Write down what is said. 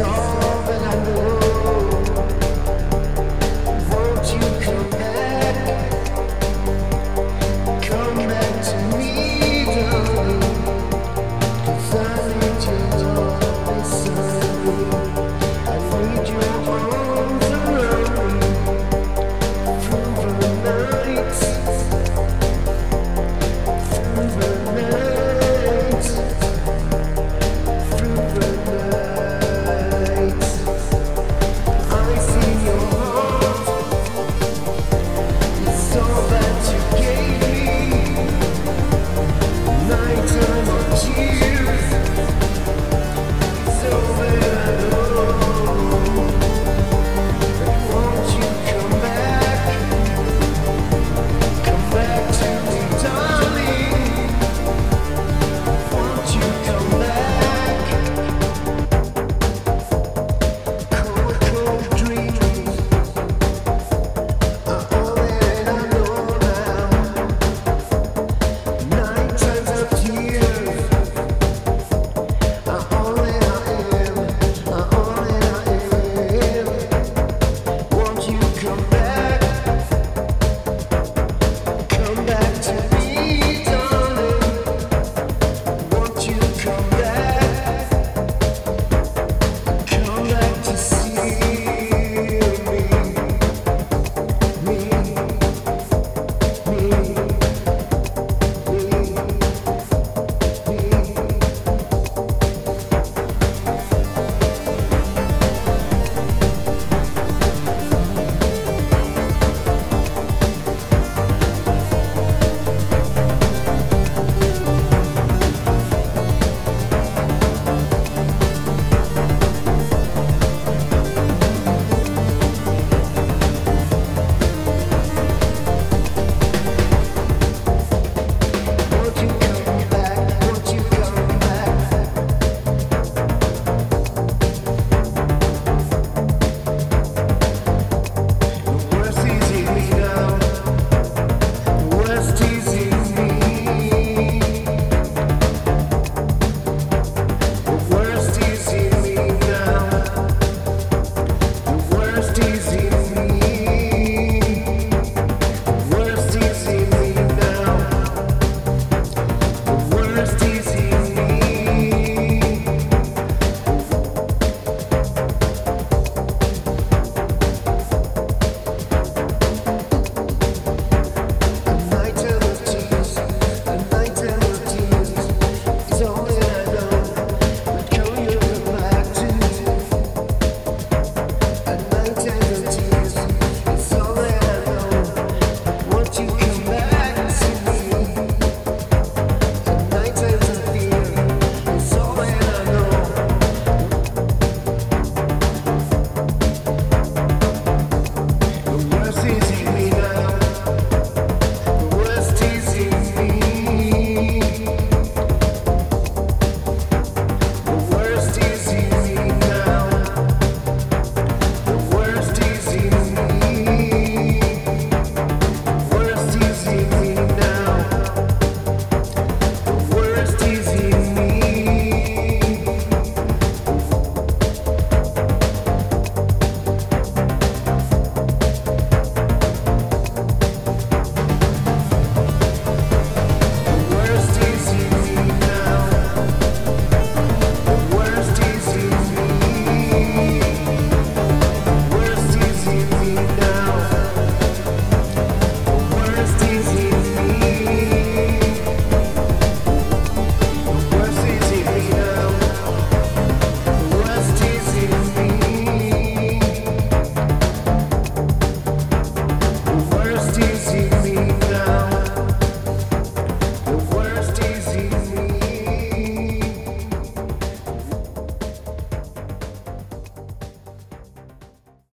song.